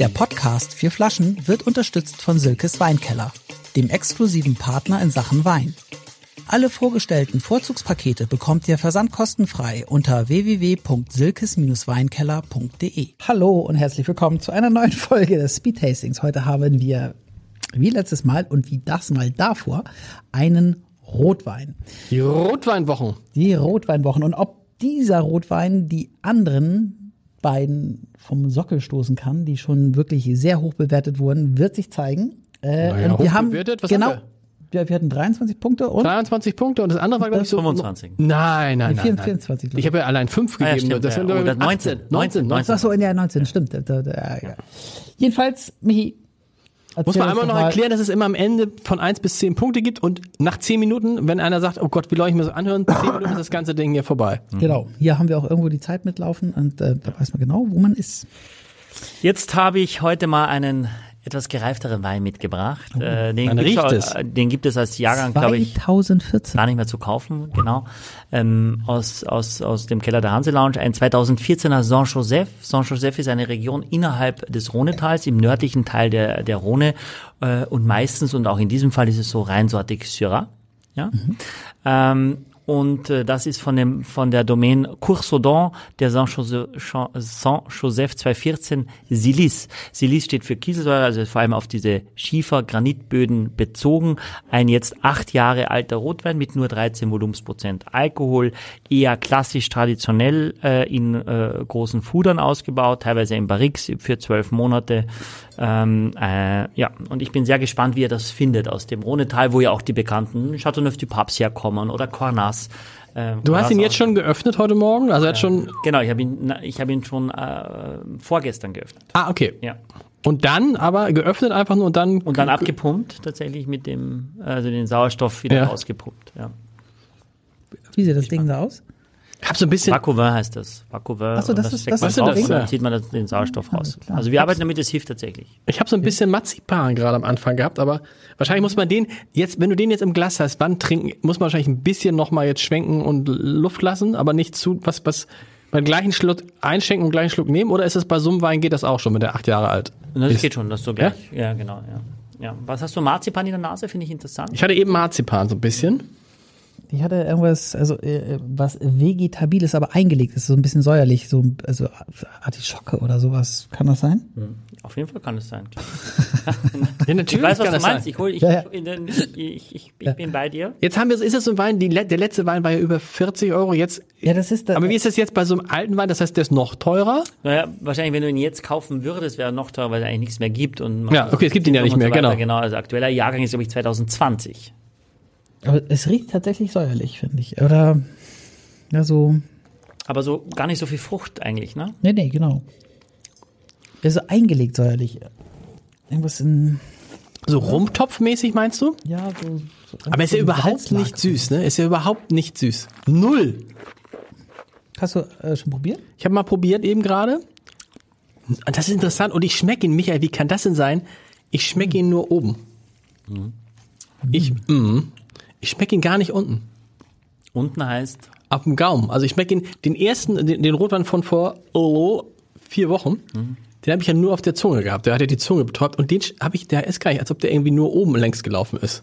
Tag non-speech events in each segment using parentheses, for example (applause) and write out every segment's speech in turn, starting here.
Der Podcast Vier Flaschen wird unterstützt von Silkes Weinkeller, dem exklusiven Partner in Sachen Wein. Alle vorgestellten Vorzugspakete bekommt ihr versandkostenfrei unter www.silkes-weinkeller.de. Hallo und herzlich willkommen zu einer neuen Folge des Speed Tastings. Heute haben wir, wie letztes Mal und wie das Mal davor, einen Rotwein. Die Rotweinwochen. Die Rotweinwochen. Und ob dieser Rotwein die anderen beiden vom Sockel stoßen kann, die schon wirklich sehr hoch bewertet wurden, wird sich zeigen. Äh, naja, wir haben bewertet? Was genau. Haben wir? wir hatten 23 Punkte und 23 Punkte und das andere war glaube ich so 25. Nein, nein, nein. 24, ich habe ja allein 5 gegeben. Ah, ja, stimmt, das ja. sind oh, 19, 19, 19. Ach so, ja, 19, stimmt. Da, da, da, ja. Jedenfalls, Michi, muss man einmal noch erklären, dass es immer am Ende von 1 bis 10 Punkte gibt und nach 10 Minuten, wenn einer sagt, oh Gott, wie soll ich mir so anhören, 10 (laughs) Minuten ist das ganze Ding hier vorbei. Mhm. Genau. Hier haben wir auch irgendwo die Zeit mitlaufen und äh, da weiß man genau, wo man ist. Jetzt habe ich heute mal einen etwas gereifteren Wein mitgebracht. Oh, äh, den, gibt's auch, den gibt es als Jahrgang, glaube ich, 2014. gar nicht mehr zu kaufen, genau. Ähm, aus, aus, aus dem Keller der Hanse Lounge, ein 2014er Saint-Joseph. Saint-Joseph ist eine Region innerhalb des Rhonetals, im nördlichen Teil der, der Rhone äh, und meistens, und auch in diesem Fall ist es so reinsortig Syrah. Ja? Mhm. Ähm, und äh, das ist von dem von der Domain Coursodon der Saint-Joseph 214 Silis. Silis steht für Kieselsäure, also vor allem auf diese Schiefer-Granitböden bezogen. Ein jetzt acht Jahre alter Rotwein mit nur 13 Volumensprozent Alkohol, eher klassisch traditionell äh, in äh, großen Fudern ausgebaut, teilweise in Barriques für zwölf Monate. Ähm, äh, ja, und ich bin sehr gespannt, wie er das findet aus dem Rhonetal, wo ja auch die bekannten Chateauneuf du Pape herkommen oder Cornas. Äh, du hast ihn jetzt schon geöffnet heute Morgen? Also er hat schon. Genau, ich habe ihn, ich habe ihn schon äh, vorgestern geöffnet. Ah, okay. Ja. Und dann aber geöffnet einfach nur und dann. Und dann abgepumpt, tatsächlich mit dem, also den Sauerstoff wieder ja. rausgepumpt, ja. Wie sieht das Ding da aus? Ich hab so ein bisschen. Vakuum heißt das. Vakuum. Achso, das, das ist das, ist drauf, das dann zieht man den Sauerstoff raus. Ja, also wir arbeiten damit, es hilft tatsächlich. Ich habe so ein bisschen Marzipan gerade am Anfang gehabt, aber wahrscheinlich muss man den jetzt, wenn du den jetzt im Glas hast, wann trinken, muss man wahrscheinlich ein bisschen nochmal jetzt schwenken und Luft lassen, aber nicht zu, was, was, beim gleichen Schluck einschenken und gleichen Schluck nehmen, oder ist es bei so einem Wein geht das auch schon mit der acht Jahre alt? Das ist, geht schon, das so gleich. Ja, ja genau, ja. Ja, was hast du Marzipan in der Nase? Finde ich interessant. Ich hatte eben Marzipan so ein bisschen. Die hatte irgendwas, also äh, was Vegetabiles, aber eingelegt ist, so ein bisschen säuerlich, so also Artischocke oder sowas. Kann das sein? Mhm. Auf jeden Fall kann es sein. (laughs) ja, natürlich ich weiß, was kann du meinst. Sein. Ich, hol, ich, ja, ja. ich, ich, ich, ich bin bei dir. Jetzt haben wir, ist das so ein Wein, die, der letzte Wein war ja über 40 Euro. Jetzt, ja, das ist. Da, aber wie ist das jetzt bei so einem alten Wein? Das heißt, der ist noch teurer? Naja, wahrscheinlich, wenn du ihn jetzt kaufen würdest, wäre er noch teurer, weil er eigentlich nichts mehr gibt. Und ja, okay, es gibt ihn ja nicht mehr, so genau. Genau, also aktueller Jahrgang ist, glaube ich, 2020. Aber es riecht tatsächlich säuerlich, finde ich. Oder ja, so. Aber so gar nicht so viel Frucht eigentlich, ne? Nee, nee, genau. Ja, so eingelegt säuerlich. Irgendwas in. So rumtopfmäßig meinst du? Ja, so. so Aber ist ja überhaupt nicht süß, ne? Ist ja überhaupt nicht süß. Null. Hast du äh, schon probiert? Ich habe mal probiert eben gerade. Das ist interessant und ich schmecke ihn, Michael, wie kann das denn sein? Ich schmecke ihn nur oben. Mhm. Ich, mh, ich schmecke ihn gar nicht unten. Unten heißt? Ab dem Gaumen. Also ich schmecke ihn, den ersten, den, den Rotwein von vor oh, vier Wochen, mhm. den habe ich ja nur auf der Zunge gehabt. Der hat ja die Zunge betäubt und den habe ich, der ist gar nicht, als ob der irgendwie nur oben längs gelaufen ist.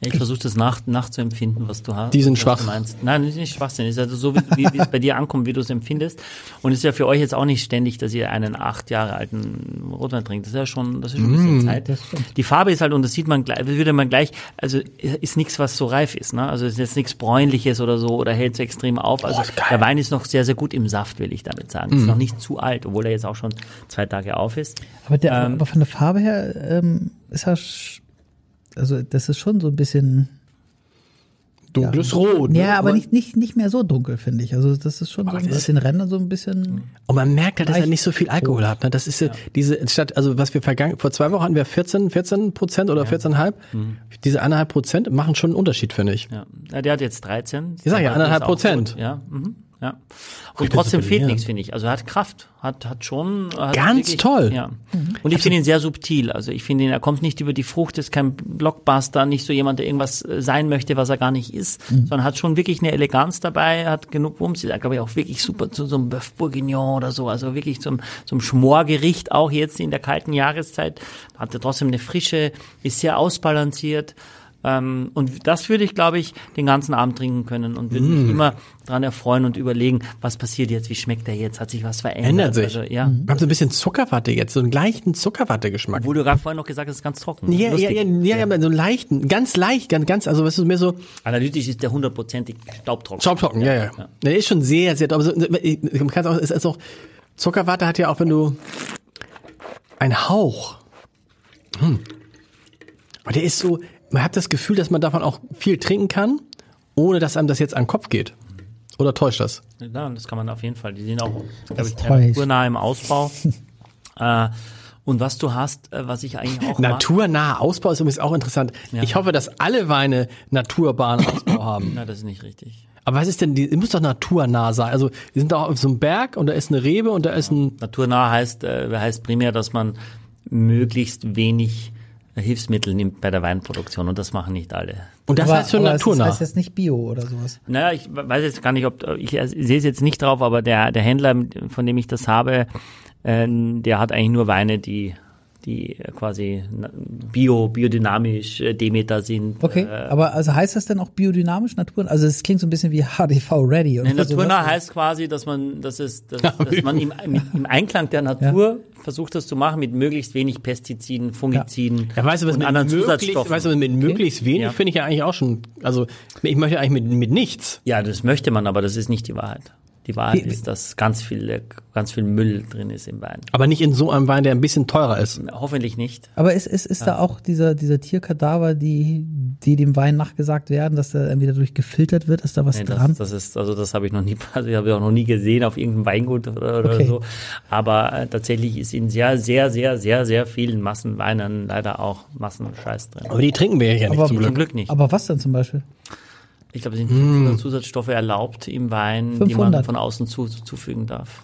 Ich versuche das nach, nachzuempfinden, was du hast. Die sind schwach. Nein, nicht Schwachsinn. Es ist also so, wie, wie, es bei dir ankommt, wie du es empfindest. Und es ist ja für euch jetzt auch nicht ständig, dass ihr einen acht Jahre alten Rotwein trinkt. Das ist ja schon, das ist schon ein bisschen mm, Zeit. Die Farbe ist halt, und das sieht man gleich, würde man gleich, also ist nichts, was so reif ist. Ne? Also es ist jetzt nichts bräunliches oder so oder hält so extrem auf. Also oh, der Wein ist noch sehr, sehr gut im Saft, will ich damit sagen. Mm. Ist noch nicht zu alt, obwohl er jetzt auch schon zwei Tage auf ist. Aber, der, ähm, aber von der Farbe her ähm, ist er also das ist schon so ein bisschen dunkles ja. Rot. Ne? Ja, aber nicht, nicht, nicht mehr so dunkel, finde ich. Also das ist schon so ein bisschen Ränder so ein bisschen. Und man merkt halt, dass er nicht so viel Alkohol hat. Ne? Das ist ja. diese statt, also was wir vergangen, vor zwei Wochen hatten wir 14, 14 Prozent oder ja. 14,5. Mhm. Diese anderthalb Prozent machen schon einen Unterschied, finde ich. Ja. ja, der hat jetzt 13. Ich sag ja, anderthalb Prozent. Ja. Mhm. Ja. Und trotzdem fehlt nichts, finde ich. Also er hat Kraft, hat, hat schon. Hat Ganz toll. Ja. Und ich finde ihn sehr subtil. Also ich finde ihn, er kommt nicht über die Frucht, ist kein Blockbuster, nicht so jemand, der irgendwas äh, sein möchte, was er gar nicht ist, sondern hat schon wirklich eine Eleganz dabei, hat genug Wumms, ist, glaube ich, auch wirklich super zu so einem Bœuf Bourguignon oder so, also wirklich zum, zum Schmorgericht, auch jetzt in der kalten Jahreszeit, hat er trotzdem eine Frische, ist sehr ausbalanciert. Ähm, und das würde ich, glaube ich, den ganzen Abend trinken können und würde Mm. mich immer dran erfreuen und überlegen, was passiert jetzt, wie schmeckt der jetzt, hat sich was verändert. Ändert sich. Also, ja. Wir haben so ein bisschen Zuckerwatte jetzt, so einen leichten Zuckerwatte-Geschmack. Wo du gerade vorhin noch gesagt hast, ist ganz trocken. Ja, ja, Lustig. ja, ja, ja, so einen leichten, ganz leicht, ganz, ganz, also was ist mehr so Analytisch ist der hundertprozentig staubtrocken. Staubtrocken, ja, ja. Der ist schon sehr, sehr, aber so, man kann auch, es ist auch, Zuckerwatte hat ja auch, wenn du, ein Hauch. Hm. Aber der ist so, man hat das Gefühl, dass man davon auch viel trinken kann, ohne dass einem das jetzt an den Kopf geht. Oder täuscht das? Ja, das kann man auf jeden Fall. Die sind auch, glaube ich, naturnah im Ausbau. (laughs) äh, und was du hast, äh, was ich eigentlich auch Naturnaher Ausbau ist übrigens auch interessant. Ich hoffe, dass alle Weine naturbaren Ausbau (laughs) haben. na, das ist nicht richtig. Aber was ist denn, die, muss doch naturnah sein. Also, wir sind da auf so einem Berg und da ist eine Rebe und da ist ein, Naturnah heißt, äh, heißt primär, dass man möglichst wenig Hilfsmittel nimmt bei der Weinproduktion und das machen nicht alle. und das aber, heißt schon naturnah. heißt jetzt nicht Bio oder sowas. Naja, ich weiß jetzt gar nicht, ob ich sehe es jetzt nicht drauf, aber der, der Händler, von dem ich das habe, äh, der hat eigentlich nur Weine, die die quasi na- bio, biodynamisch äh, Demeter sind. Okay, Äh, aber also heißt das denn auch biodynamisch Naturen? Also es klingt so ein bisschen wie (laughs) HDV Ready oder Nee, Naturnah heißt quasi, dass man, dass es, dass, dass man im, im, Einklang der Natur versucht, das zu machen mit möglichst wenig Pestiziden, Fungiziden Ja, weißt du, was und mit anderen möglichst, Zusatzstoffen. weißt du, mit möglichst wenig Ja. finde ich ja eigentlich auch schon, also ich möchte eigentlich mit, mit nichts. ja, das möchte man, aber das ist nicht die Wahrheit. Die Wahrheit Wie- ist, dass ganz viel, ganz viel Müll drin ist im Wein. Aber nicht in so einem Wein, der ein bisschen teurer ist. Hoffentlich nicht. Aber ist, ist, ist da auch dieser, dieser Tierkadaver, die, die dem Wein nachgesagt werden, dass der irgendwie dadurch gefiltert wird? Ist da was Nee, dran? das, das ist, also das habe ich noch nie, (laughs) also ich habe ich auch noch nie gesehen auf irgendeinem Weingut oder, oder Okay. so. Aber äh, tatsächlich ist in sehr, sehr, sehr, sehr, sehr vielen Massenweinen leider auch Massenscheiß drin. Aber die trinken wir ja nicht Aber- zum Zum Glück. Glück nicht. Aber was denn zum Beispiel? Ich glaube, es sind 500 Zusatzstoffe erlaubt im Wein, die man 500? von außen zu, zufügen darf.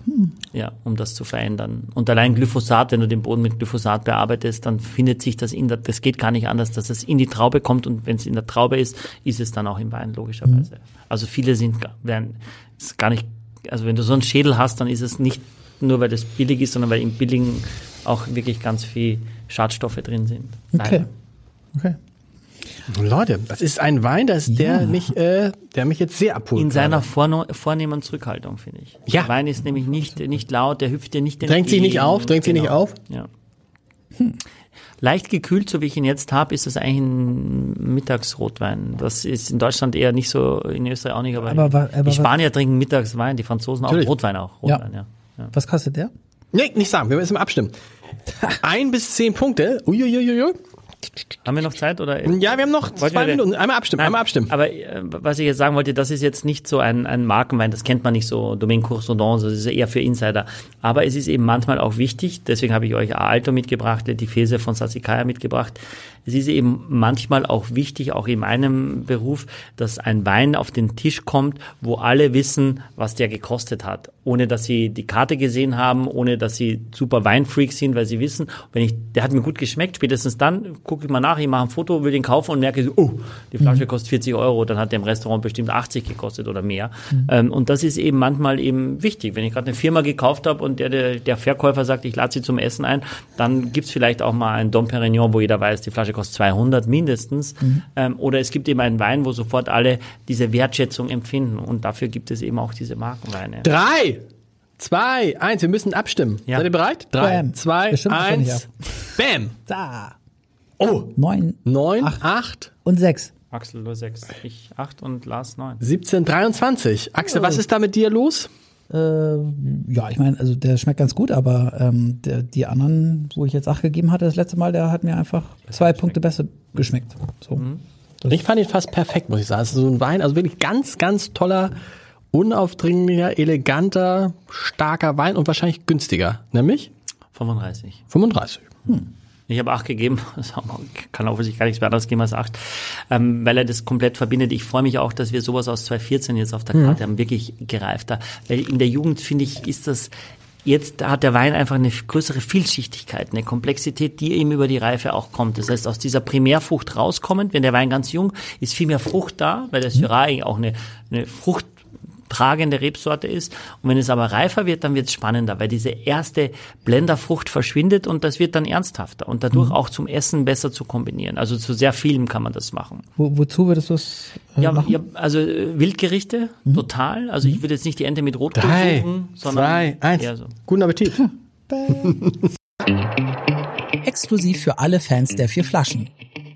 Ja, um das zu verändern. Und allein Glyphosat, wenn du den Boden mit Glyphosat bearbeitest, dann findet sich das in der, das geht gar nicht anders, dass es in die Traube kommt und wenn es in der Traube ist, ist es dann auch im Wein, logischerweise. Also viele sind, werden, ist gar nicht, also wenn du so einen Schädel hast, dann ist es nicht nur, weil das billig ist, sondern weil im Billigen auch wirklich ganz viel Schadstoffe drin sind. Okay. Leider. Okay. Leute, das ist ein Wein, das der mich, äh, der mich jetzt sehr abholt. In seiner vorno- vornehmen Zurückhaltung, finde ich. Ja. Der Wein ist nämlich nicht, nicht laut, der hüpft dir nicht entgegen. Drängt sich nicht auf, drängt sich nicht auf? Ja. Leicht gekühlt, so wie ich ihn jetzt habe, ist das eigentlich ein Mittagsrotwein. Das ist in Deutschland eher nicht so, in Österreich auch nicht, aber, Aber aber die was- Spanier trinken Mittagswein, die Franzosen auch, Natürlich. Rotwein auch. Ja. Rotwein, ja. Ja. Was kostet der? Nee, nicht sagen, wir müssen mal abstimmen. (laughs) Ein bis zehn Punkte. Uiuiuiui. Haben wir noch Zeit? Oder? Ja, wir haben noch Wollten zwei Minuten. Einmal abstimmen, Nein, einmal abstimmen. Aber äh, was ich jetzt sagen wollte, das ist jetzt nicht so ein, ein Markenwein, das kennt man nicht so, Domaine Coursaudon, das ist eher für Insider. Aber es ist eben manchmal auch wichtig, deswegen habe ich euch Alto mitgebracht, die Fese von Sassicaia mitgebracht. Es ist eben manchmal auch wichtig, auch in meinem Beruf, dass ein Wein auf den Tisch kommt, wo alle wissen, was der gekostet hat. Ohne dass sie die Karte gesehen haben, ohne dass sie super Weinfreaks sind, weil sie wissen, wenn ich, der hat mir gut geschmeckt, spätestens dann gucke ich mal nach, ich mache ein Foto, will den kaufen und merke so, oh, die Flasche kostet 40 Euro, dann hat der im Restaurant bestimmt 80 gekostet oder mehr. Ähm, und das ist eben manchmal eben wichtig. Wenn ich gerade eine Firma gekauft habe und der, der, der Verkäufer sagt, ich lade sie zum Essen ein, dann gibt's vielleicht auch mal einen Dom Perignon, wo jeder weiß, die Flasche kostet 200 mindestens. Ähm, oder es gibt eben einen Wein, wo sofort alle diese Wertschätzung empfinden. Und dafür gibt es eben auch diese Markenweine. Drei, zwei, eins. Wir müssen abstimmen. Ja. Seid ihr bereit? Drei, Bam. zwei, eins. Bam. Da. Oh, Neun neun, Acht. acht, und sechs. Axel nur 6, ich 8 und Lars 9. 17, 23. Axel, Oh. was ist da mit dir los? Äh, ja, ich meine, also der schmeckt ganz gut, aber ähm, der, die anderen, wo ich jetzt acht gegeben hatte das letzte Mal, der hat mir einfach zwei Punkte besser geschmeckt. So. Mhm. Ich fand ihn fast perfekt, muss ich sagen. Es ist so ein Wein, also wirklich ganz, ganz toller, unaufdringlicher, eleganter, starker Wein und wahrscheinlich günstiger. Nämlich 35. 35. Ich habe acht gegeben. (laughs) Das kann offensichtlich gar nichts mehr anderes geben als acht, ähm, weil er das komplett verbindet. Ich freue mich auch, dass wir sowas aus 2014 jetzt auf der mhm. Karte mhm. haben, wirklich gereifter. Weil in der Jugend, finde ich, ist das Jetzt hat der Wein einfach eine größere Vielschichtigkeit, eine Komplexität, die eben über die Reife auch kommt. Das heißt, aus dieser Primärfrucht rauskommend, wenn der Wein ganz jung ist, viel mehr Frucht da, weil der Syrah auch eine, eine Frucht tragende Rebsorte ist. Und wenn es aber reifer wird, dann wird es spannender, weil diese erste Blenderfrucht verschwindet und das wird dann ernsthafter und dadurch mhm. auch zum Essen besser zu kombinieren. Also zu sehr vielem kann man das machen. Wo, wozu würdest du es äh, ja, machen? Ja, also äh, Wildgerichte, mhm. total. Also ich würde jetzt nicht die Ente mit Rotkohl Drei, suchen, sondern zwei, eins. eher so. Guten Appetit. (laughs) (laughs) Exklusiv für alle Fans der vier Flaschen.